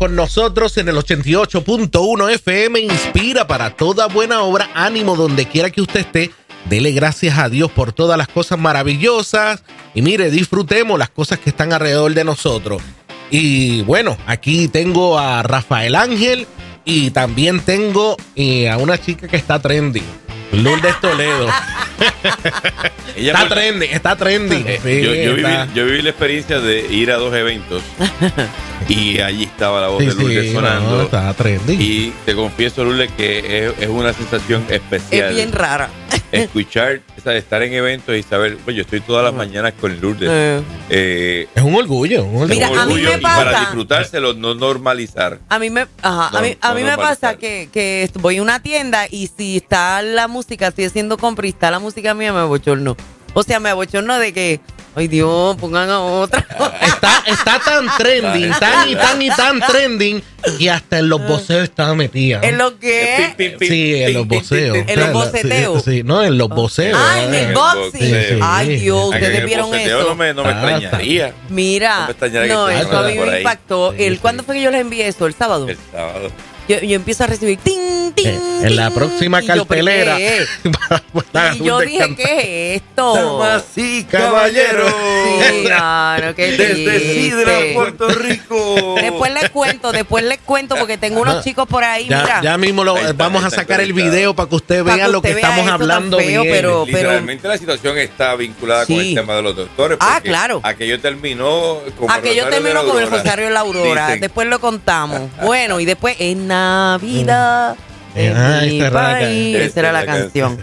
con nosotros en el 88.1 FM. Inspira para toda buena obra. Ánimo donde quiera que usted esté. Dele gracias a Dios por todas las cosas maravillosas. Y mire, disfrutemos las cosas que están alrededor de nosotros. Y bueno, aquí tengo a Rafael Ángel y también tengo eh, a una chica que está trending. Lourdes Toledo. está trending, está trending. Eh, yo, viví, la experiencia de ir a dos eventos y allí estaba la voz de Lourdes sonando. trending. Y te confieso, Lourdes, que es, una sensación especial. Es bien rara. Escuchar, estar en eventos y saber, pues yo estoy todas las mañanas con Lourdes. Eh. Eh, es un orgullo, un orgullo. Mira, a mí me pasa, y para disfrutárselo, no normalizar. A mí me, ajá, a mí, a mí me pasa que, que voy a una tienda y si está la música, estoy haciendo compra y está la música mía, me abochorno. O sea, me abochorno de que Ay Dios, pongan a otra. Está, está tan trending, tan y tan y tan trending, y hasta en los boceos estaba metida. ¿En lo que? Sí, en los boceos. ¿En los boceteos? Sí, no, en los boceos. Ah, en el boxing. Ay Dios, ustedes vieron eso. No me, no me extrañaría. Mira, no, eso a mí me impactó. El, ¿Cuándo fue que yo les envié eso? ¿El sábado? El sábado yo, yo empiezo a recibir ting, ting, eh, En la próxima cartelera. y yo dije, ¿qué es esto? Damas y caballeros. Sí, claro, qué Desde Sidra, Puerto Rico. Después les cuento, después les cuento, porque tengo unos chicos por ahí. Ya, mira. ya mismo lo, vamos a sacar el video para que usted vea lo que estamos hablando. Feo, pero, Literalmente la situación está vinculada con el tema de los doctores. Ah, claro. Aquello terminó como Aquello terminó con el Rosario de la Aurora. Después lo contamos. Bueno, y después en Navidad. En ah, esa era la canción.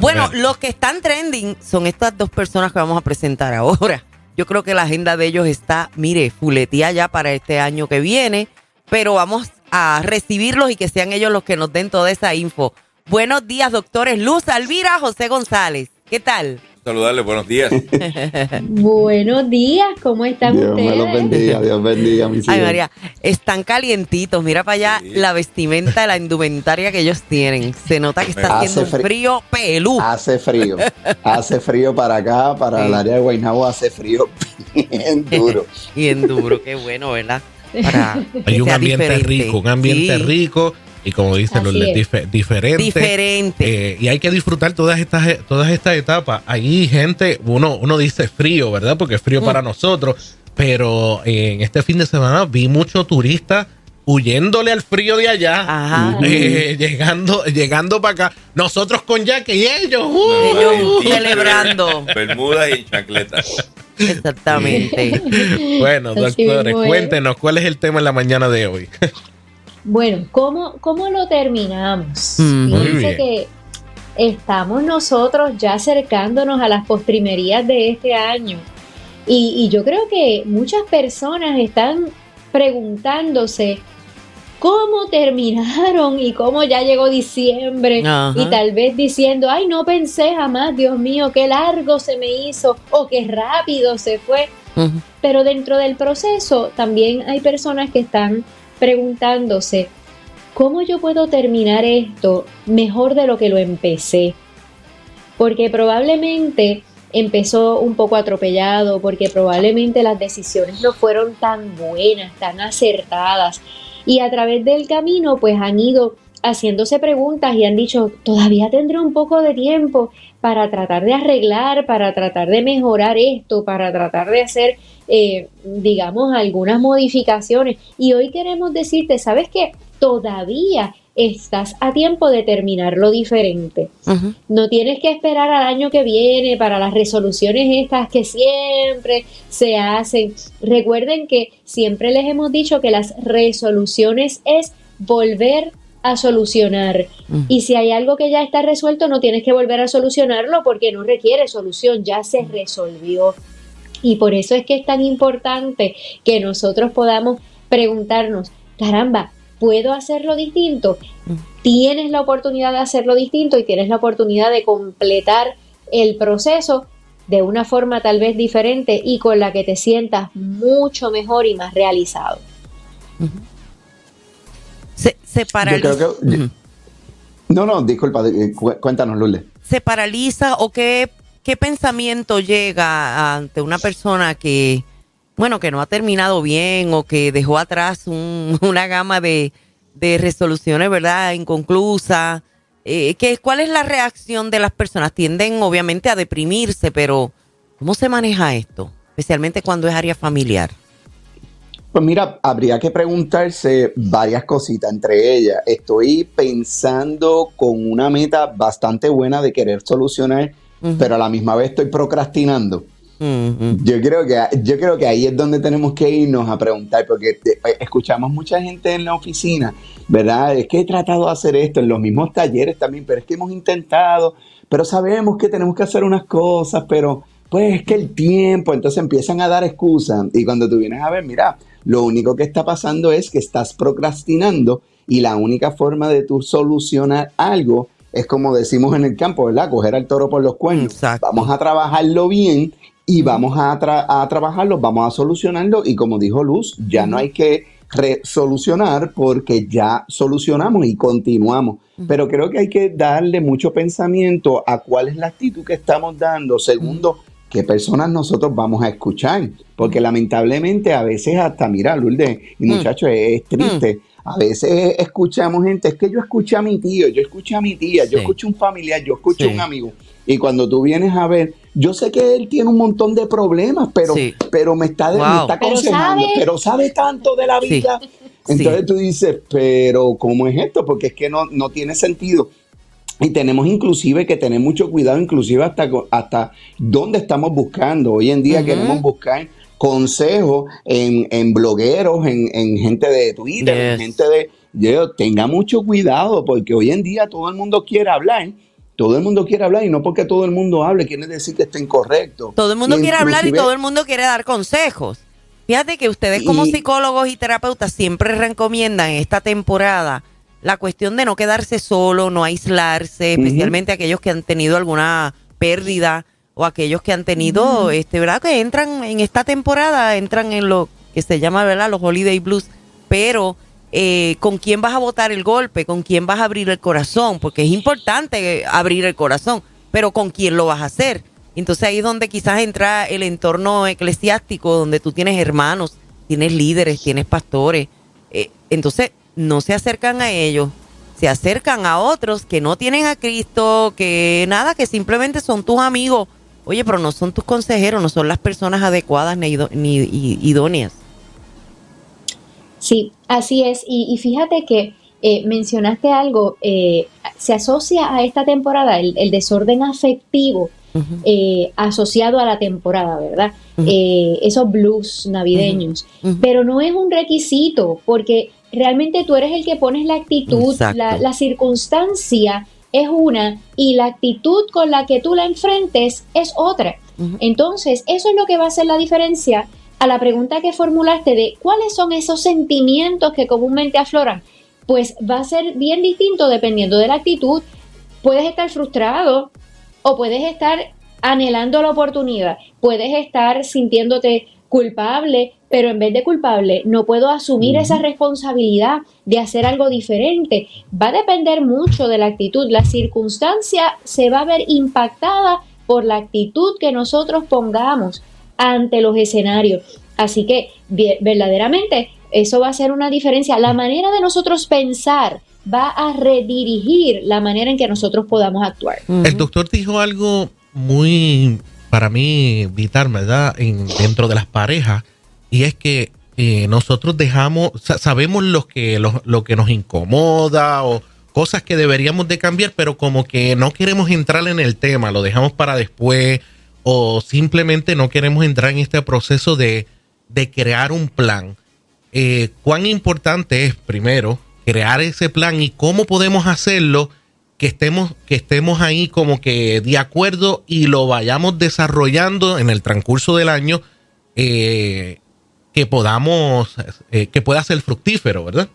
bueno, los que están trending son estas dos personas que vamos a presentar ahora. Yo creo que la agenda de ellos está, mire, fuletía ya para este año que viene, pero vamos a recibirlos y que sean ellos los que nos den toda esa info. Buenos días, doctores Luz Alvira, José González. ¿Qué tal? Saludarle, buenos días. buenos días, ¿cómo están Dios ustedes? Dios bendiga, Dios bendiga, mis Ay, María, están calientitos. Mira para allá la vestimenta, la indumentaria que ellos tienen. Se nota que está haciendo un frío pelú. Hace frío, hace frío para acá, para el área de Guaynabo hace frío bien duro. bien duro, qué bueno, ¿verdad? Hay un ambiente rico, un ambiente rico y como dicen los dif diferentes. Diferente. Eh, y hay que disfrutar todas estas, todas estas etapas. Hay gente, uno, uno dice frío, ¿verdad? Porque es frío para mm. nosotros. Pero en este fin de semana vi muchos turistas huyéndole al frío de allá, eh, llegando, llegando para acá. Nosotros con Jack y ellos, uh, ellos celebrando. Bermudas y chancletas. Exactamente. bueno, doctores, cuéntenos cuál es el tema en la mañana de hoy. Bueno, ¿cómo, cómo lo terminamos? Mm. Fíjense que estamos nosotros ya acercándonos a las postrimerías de este año. Y, yo creo que muchas personas están preguntándose cómo terminaron y cómo ya llegó diciembre y tal vez diciendo, ay, no pensé jamás, Dios mío, qué largo se me hizo o qué rápido se fue. Pero dentro del proceso también hay personas que están preguntándose, ¿cómo yo puedo terminar esto mejor de lo que lo empecé? Porque probablemente empezó un poco atropellado, porque probablemente las decisiones no fueron tan buenas, tan acertadas. Y a través del camino pues han ido haciéndose preguntas y han dicho, todavía tendré un poco de tiempo para tratar de arreglar, para tratar de mejorar esto, para tratar de hacer eh, digamos, algunas modificaciones. Y hoy queremos decirte, ¿sabes qué? Todavía estás a tiempo de terminarlo diferente. No tienes que esperar al año que viene para las resoluciones estas que siempre se hacen. Recuerden que siempre les hemos dicho que las resoluciones es volver a solucionar. Y si hay algo que ya está resuelto, no tienes que volver a solucionarlo porque no requiere solución, ya se resolvió. Y por eso es que es tan importante que nosotros podamos preguntarnos, caramba, ¿puedo hacerlo distinto? Tienes la oportunidad de hacerlo distinto y tienes la oportunidad de completar el proceso de una forma tal vez diferente y con la que te sientas mucho mejor y más realizado. Se, paraliza. no, no, disculpa, cuéntanos, Lule. ¿Se paraliza o qué ¿qué pensamiento llega ante una persona que, bueno, que no ha terminado bien o que dejó atrás una gama de, resoluciones, ¿verdad? Inconclusas. Eh, ¿Cuál es la reacción de las personas? Tienden obviamente a deprimirse, pero ¿cómo se maneja esto? Especialmente cuando es área familiar. Pues mira, habría que preguntarse varias cositas, entre ellas, estoy pensando con una meta bastante buena de querer solucionar, pero a la misma vez estoy procrastinando. Yo creo que yo creo que ahí es donde tenemos que irnos a preguntar, porque eh, escuchamos mucha gente en la oficina, ¿verdad? Es que he tratado de hacer esto en los mismos talleres también, pero es que hemos intentado, pero sabemos que tenemos que hacer unas cosas, pero pues es que el tiempo, entonces empiezan a dar excusas y cuando tú vienes a ver, mira, lo único que está pasando es que estás procrastinando y la única forma de tú solucionar algo es como decimos en el campo, ¿verdad? Coger al toro por los cuernos. Vamos a trabajarlo bien y vamos a, a, trabajarlo, vamos a solucionarlo y como dijo Luz, ya no hay que resolucionar porque ya solucionamos y continuamos. Pero creo que hay que darle mucho pensamiento a cuál es la actitud que estamos dando. Segundo, qué personas nosotros vamos a escuchar. Porque lamentablemente a veces hasta, mira, Lourdes, y muchachos, es, triste. A veces escuchamos gente, es que yo escuché a mi tío, yo escuché a mi tía, yo escuché a un familiar, yo escuché a un amigo. Y cuando tú vienes a ver, yo sé que él tiene un montón de problemas, pero, pero me está, está aconsejando, pero sabe, tanto de la vida. Entonces tú dices, pero ¿cómo es esto? Porque es que no, no tiene sentido. Y tenemos inclusive que tener mucho cuidado, inclusive hasta, hasta dónde estamos buscando. Hoy en día queremos buscar consejos en, en blogueros, en, en, gente de Twitter, en gente de... Yo, tenga mucho cuidado porque hoy en día todo el mundo quiere hablar todo el mundo quiere hablar y no porque todo el mundo hable quiere decir que está incorrecto. Todo el mundo quiere hablar y todo el mundo quiere dar consejos. Fíjate que ustedes como psicólogos y terapeutas siempre recomiendan en esta temporada la cuestión de no quedarse solo, no aislarse, especialmente aquellos que han tenido alguna pérdida o aquellos que han tenido, este, ¿verdad? Que entran en esta temporada, entran en lo que se llama, ¿verdad? Los holiday blues, pero eh, con quién vas a votar el golpe, con quién vas a abrir el corazón, porque es importante abrir el corazón, pero con quién lo vas a hacer. Entonces ahí es donde quizás entra el entorno eclesiástico, donde tú tienes hermanos, tienes líderes, tienes pastores. Eh, entonces no se acercan a ellos, se acercan a otros que no tienen a Cristo, que nada, que simplemente son tus amigos. Oye, pero no son tus consejeros, no son las personas adecuadas ni, ni idóneas. Sí, así es. Y, fíjate que eh, mencionaste algo, eh, se asocia a esta temporada el, desorden afectivo eh, asociado a la temporada, ¿verdad? esos blues navideños. Pero no es un requisito, porque realmente tú eres el que pones la actitud, la, la, circunstancia es una y la actitud con la que tú la enfrentes es otra. Entonces, eso es lo que va a hacer la diferencia a la pregunta que formulaste de cuáles son esos sentimientos que comúnmente afloran, pues va a ser bien distinto dependiendo de la actitud. Puedes estar frustrado o puedes estar anhelando la oportunidad, puedes estar sintiéndote culpable, pero en vez de culpable no puedo asumir esa responsabilidad de hacer algo diferente. Va a depender mucho de la actitud. La circunstancia se va a ver impactada por la actitud que nosotros pongamos ante los escenarios. Así que verdaderamente eso va a ser una diferencia. La manera de nosotros pensar va a redirigir la manera en que nosotros podamos actuar. El doctor dijo algo muy, para mí, vital, ¿verdad? En, dentro de las parejas, y es que eh, nosotros dejamos, sabemos lo que, lo, lo que nos incomoda o cosas que deberíamos de cambiar, pero como que no queremos entrar en el tema, lo dejamos para después o simplemente no queremos entrar en este proceso de, crear un plan. Eh, ¿Cuán importante es, primero, crear ese plan y cómo podemos hacerlo que estemos, que estemos ahí como que de acuerdo y lo vayamos desarrollando en el transcurso del año eh, que podamos, eh, que pueda ser fructífero, ¿verdad?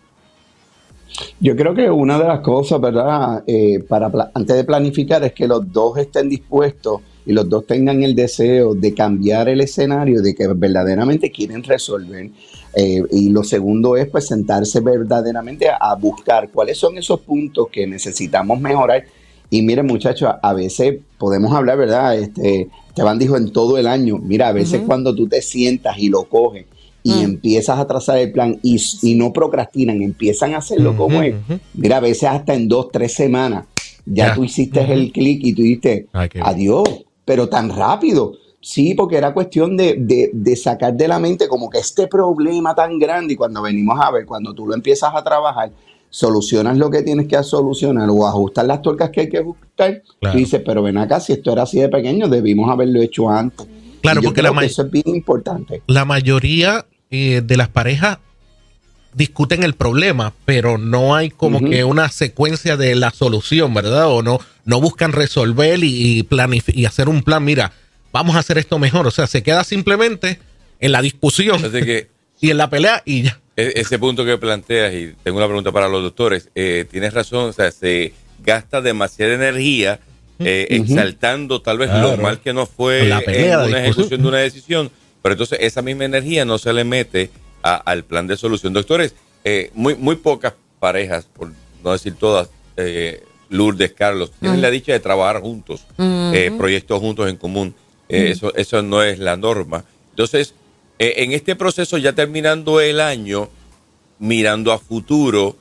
Yo creo que una de las cosas, ¿verdad? para antes de planificar es que los dos estén dispuestos y los dos tengan el deseo de cambiar el escenario, de que verdaderamente quieren resolver. Eh, y lo segundo es pues sentarse verdaderamente a, buscar cuáles son esos puntos que necesitamos mejorar Y miren, muchachos, a veces podemos hablar, ¿verdad? Este, Esteban dijo en todo el año, mira, a veces cuando tú te sientas y lo coges y mm. empiezas a trazar el plan y, no procrastinan, empiezan a hacerlo como es. Mira, a veces hasta en dos, tres semanas ya, tú hiciste el clic y tú dijiste, adiós, pero tan rápido. Sí, porque era cuestión de, de, sacar de la mente como que este problema tan grande y cuando venimos a ver, cuando tú lo empiezas a trabajar, solucionas lo que tienes que solucionar o ajustar las tuercas que hay que ajustar, tú dices, pero ven acá, si esto era así de pequeño, debimos haberlo hecho antes. Claro, porque la eso es bien importante. La mayoría eh, de las parejas discuten el problema, pero no hay como que una secuencia de la solución, ¿verdad? O no, no buscan resolver y, y, hacer un plan, mira, vamos a hacer esto mejor. O sea, se queda simplemente en la discusión y en la pelea y ya. E, ese punto que planteas, y tengo una pregunta para los doctores, eh, tienes razón, o sea, se gasta demasiada energía eh, exaltando tal vez lo mal que no fue en una ejecución de una decisión, pero entonces esa misma energía no se le mete al plan de solución. Doctores, eh, muy, muy pocas parejas, por no decir todas, eh, Lourdes, Carlos, tienen la dicha de trabajar juntos, proyectos juntos en común. eso, eso no es la norma. Entonces, en este proceso, ya terminando el año, mirando a futuro,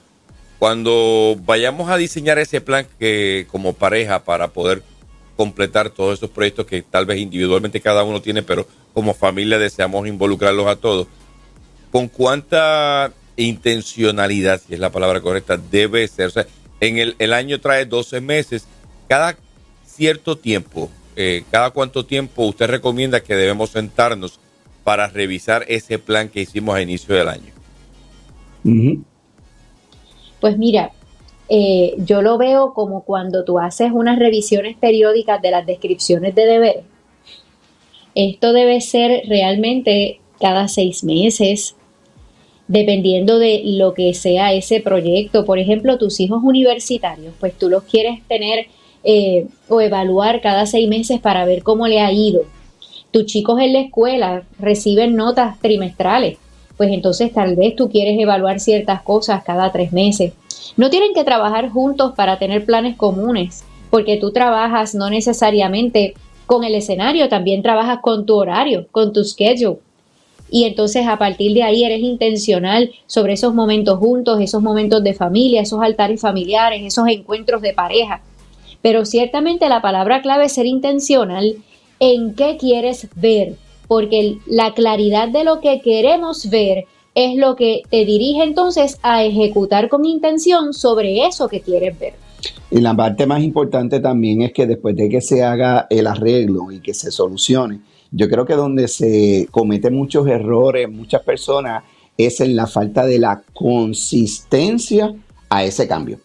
cuando vayamos a diseñar ese plan que como pareja para poder completar todos esos proyectos que tal vez individualmente cada uno tiene, pero como familia deseamos involucrarlos a todos, ¿con cuánta intencionalidad, si es la palabra correcta, debe ser? O sea, en el, año trae 12 meses, cada cierto tiempo, eh, cada cuánto tiempo usted recomienda que debemos sentarnos para revisar ese plan que hicimos a inicio del año. Pues mira, eh, yo lo veo como cuando tú haces unas revisiones periódicas de las descripciones de deberes. Esto debe ser realmente cada seis meses, dependiendo de lo que sea ese proyecto. Por ejemplo, tus hijos universitarios, pues tú los quieres tener eh, o evaluar cada seis meses para ver cómo le ha ido. Tus chicos en la escuela reciben notas trimestrales pues entonces tal vez tú quieres evaluar ciertas cosas cada tres meses. No tienen que trabajar juntos para tener planes comunes, porque tú trabajas no necesariamente con el escenario, también trabajas con tu horario, con tu schedule. Y entonces a partir de ahí eres intencional sobre esos momentos juntos, esos momentos de familia, esos altares familiares, esos encuentros de pareja. Pero ciertamente la palabra clave es ser intencional en qué quieres ver, porque la claridad de lo que queremos ver es lo que te dirige entonces a ejecutar con intención sobre eso que quieres ver. Y la parte más importante también es que después de que se haga el arreglo y que se solucione, yo creo que donde se cometen muchos errores, muchas personas, es en la falta de la consistencia a ese cambio.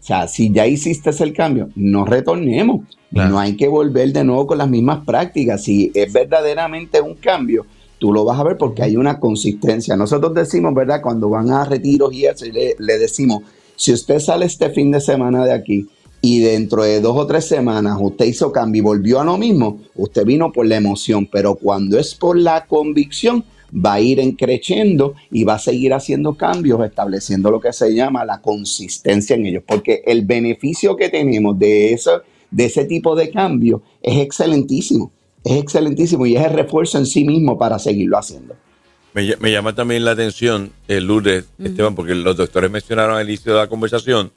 O sea, si ya hiciste el cambio, no retornemos. No hay que volver de nuevo con las mismas prácticas. Si es verdaderamente un cambio, tú lo vas a ver porque hay una consistencia. Nosotros decimos, ¿verdad? Cuando van a retiros y eso, le, le decimos, si usted sale este fin de semana de aquí y dentro de dos o tres semanas usted hizo cambio y volvió a lo mismo, usted vino por la emoción, pero cuando es por la convicción, va a ir encreciendo y va a seguir haciendo cambios, estableciendo lo que se llama la consistencia en ellos, porque el beneficio que tenemos de eso de ese tipo de cambio es excelentísimo. Es excelentísimo y es el refuerzo en sí mismo para seguirlo haciendo. Me, llama también la atención, eh, Lourdes, Esteban, porque los doctores mencionaron al inicio de la conversación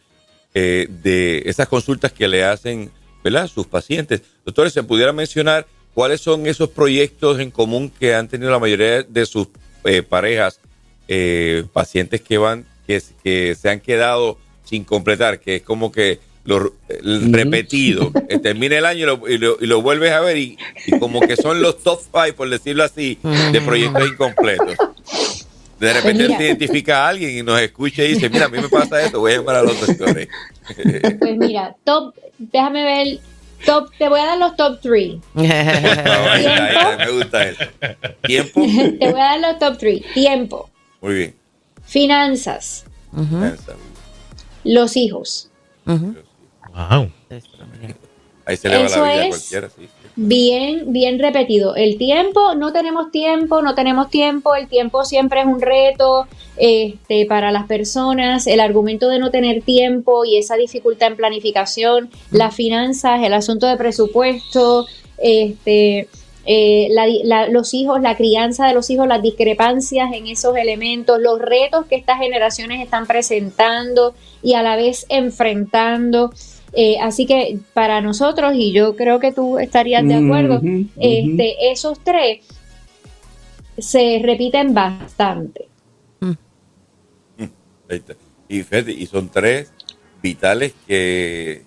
eh, de esas consultas que le hacen ¿verdad? sus pacientes. Doctores, ¿se pudiera mencionar cuáles son esos proyectos en común que han tenido la mayoría de sus eh, parejas, eh, pacientes que van, que, que se han quedado sin completar, que es como que lo repetido. Eh, termina el año y lo, vuelves a ver y, como que son los top five, por decirlo así, de proyectos incompletos. De pues repente se identifica a alguien y nos escucha y dice, mira, a mí me pasa esto, voy a llamar a los doctores. Pues mira, top, déjame ver, top, te voy a dar los top three. me gusta eso. Tiempo. Te voy a dar los top three. Tiempo. Muy bien. Finanzas. Los hijos. Wow. Ahí se le va la vida a cualquiera, sí bien, bien repetido. El tiempo, no tenemos tiempo, no tenemos tiempo, el tiempo siempre es un reto este, para las personas, el argumento de no tener tiempo y esa dificultad en planificación, las finanzas, el asunto de presupuesto, este, eh, los hijos, la crianza de los hijos, las discrepancias en esos elementos, los retos que estas generaciones están presentando y a la vez enfrentando. Eh, así que para nosotros, y yo creo que tú estarías de acuerdo, este, esos tres se repiten bastante. Mm. Y, y son tres vitales que,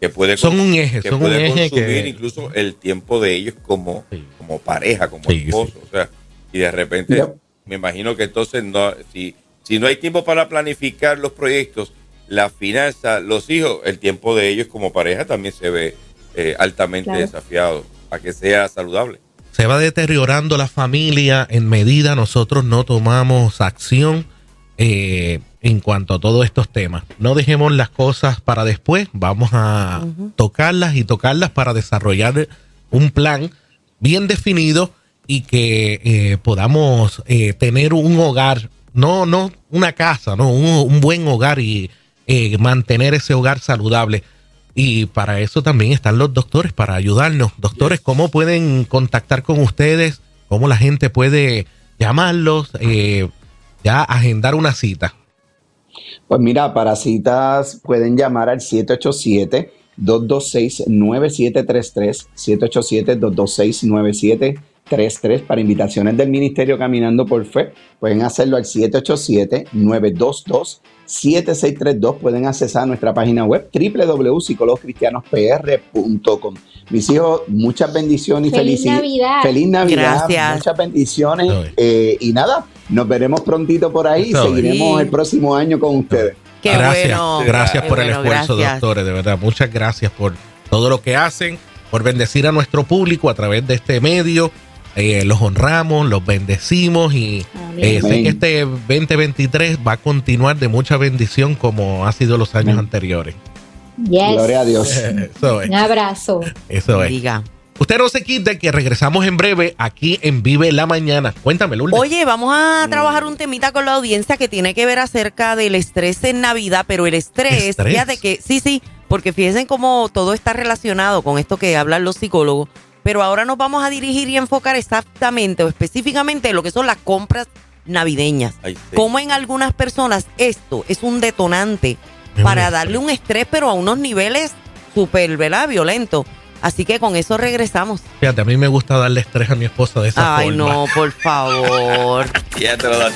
que puede son un eje, que son puede un eje consumir incluso el tiempo de ellos como, como pareja, como esposo. O sea, y de repente, me imagino que entonces no, si, si no hay tiempo para planificar los proyectos, la finanza, los hijos, el tiempo de ellos como pareja también se ve eh, altamente desafiado a que sea saludable. Se va deteriorando la familia en medida nosotros no tomamos acción eh, en cuanto a todos estos temas. No dejemos las cosas para después, vamos a tocarlas y tocarlas para desarrollar un plan bien definido y que eh, podamos tener un hogar, no, no una casa, no, un buen hogar y eh, mantener ese hogar saludable. Y para eso también están los doctores, para ayudarnos. Doctores, ¿cómo pueden contactar con ustedes? ¿Cómo la gente puede llamarlos? Eh, ya agendar una cita. Pues mira, para citas pueden llamar al 787 226 9733 787 226 9733 33 para invitaciones del Ministerio Caminando por Fe. Pueden hacerlo al 787-922-7632. Pueden accesar nuestra página web www.psicólogoscristianospr.com. Mis hijos, muchas bendiciones y feliz Navidad. Feliz Navidad. Muchas bendiciones. Eh, y nada, nos veremos prontito por ahí. y Seguiremos el próximo año con ustedes. gracias, gracias por el esfuerzo, doctores. De verdad, muchas gracias por todo lo que hacen, por bendecir a nuestro público a través de este medio eh, los honramos, los bendecimos y eh, sé que este 2023 va a continuar de mucha bendición como ha sido los años anteriores. Gloria a Dios. Un abrazo. Eso es. Diga. Usted no se quite que regresamos en breve aquí en Vive la Mañana. Cuéntame, Lourdes. Oye, vamos a trabajar un temita con la audiencia que tiene que ver acerca del estrés en Navidad, pero el estrés, ¿Estrés? fíjate que, sí, sí, porque fíjense cómo todo está relacionado con esto que hablan los psicólogos pero ahora nos vamos a dirigir y enfocar exactamente o específicamente en lo que son las compras navideñas. Como en algunas personas esto es un detonante para darle un estrés, pero a unos niveles súper, ¿verdad? Violentos. Así que con eso regresamos. Fíjate, a mí me gusta darle estrés a mi esposa de esa forma. Ay, no, por favor. ya te lo da